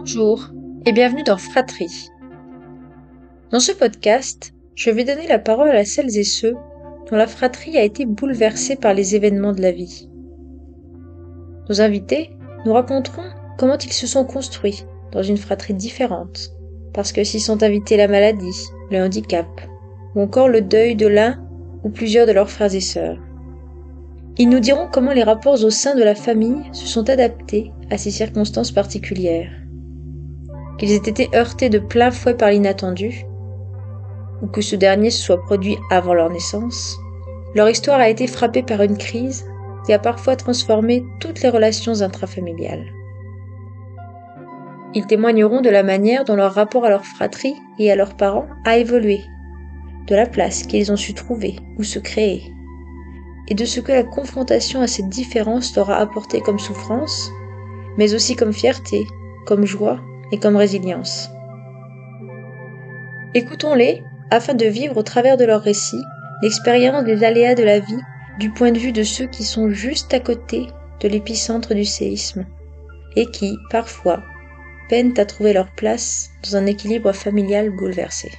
Bonjour et bienvenue dans Fratrie. Dans ce podcast, je vais donner la parole à celles et ceux dont la fratrie a été bouleversée par les événements de la vie. Nos invités nous raconteront comment ils se sont construits dans une fratrie différente, parce que s'y sont invités la maladie, le handicap, ou encore le deuil de l'un ou plusieurs de leurs frères et sœurs. Ils nous diront comment les rapports au sein de la famille se sont adaptés à ces circonstances particulières. Qu'ils aient été heurtés de plein fouet par l'inattendu, ou que ce dernier se soit produit avant leur naissance, leur histoire a été frappée par une crise qui a parfois transformé toutes les relations intrafamiliales. Ils témoigneront de la manière dont leur rapport à leur fratrie et à leurs parents a évolué, de la place qu'ils ont su trouver ou se créer, et de ce que la confrontation à cette différence leur a apporté comme souffrance, mais aussi comme fierté, comme joie et comme résilience. Écoutons-les afin de vivre au travers de leurs récits l'expérience des aléas de la vie du point de vue de ceux qui sont juste à côté de l'épicentre du séisme et qui, parfois, peinent à trouver leur place dans un équilibre familial bouleversé.